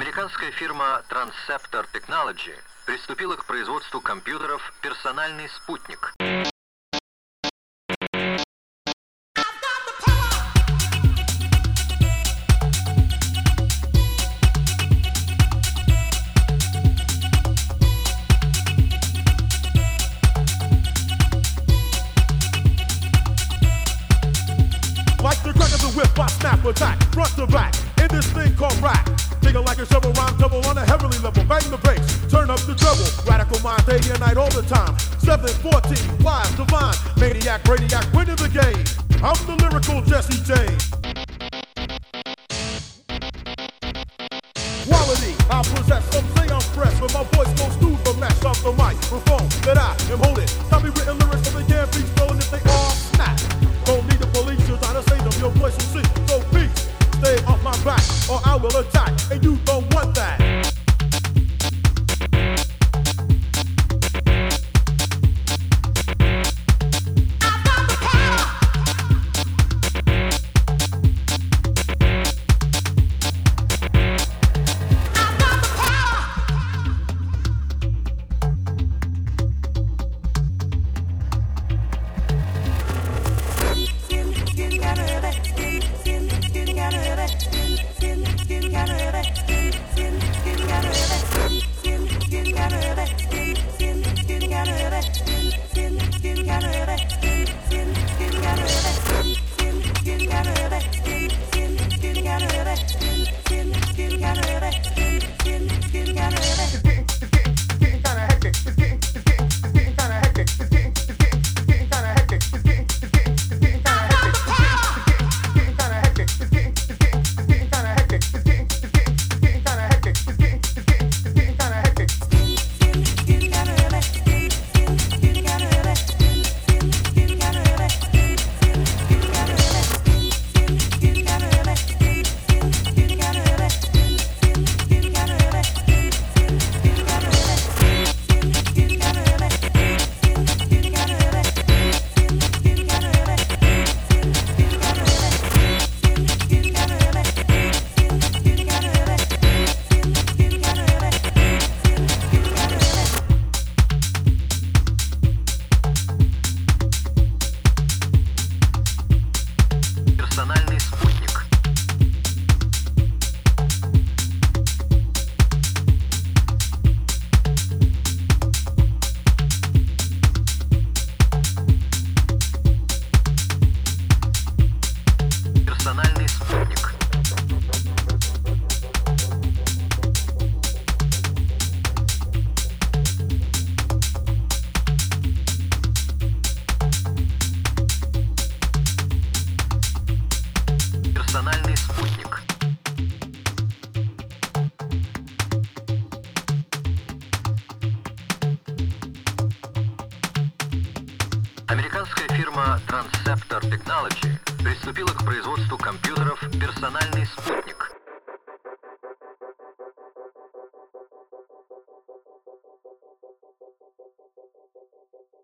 Американская фирма Transceptor Technology приступила к производству компьютеров «Персональный спутник». Like the crack of the whip, I snap attack, front to back, in this thing called rap. It like a shovel, rhyme double on a heavenly level. Bang the bass, turn up the treble. Radical mind, day and night, all the time. 7, 14, wise, divine, maniac, radiac, winning the game. I'm the lyrical Jesse James. Quality, I possess, some say I'm fresh, but my voice goes through the mesh of the microphone that I am holding. Copywritten lyrics from the damn beats flowing if they will attack, and you don't want that. Персональный спутник. Американская фирма Transceptor Technology приступила к производству компьютеров «Персональный спутник».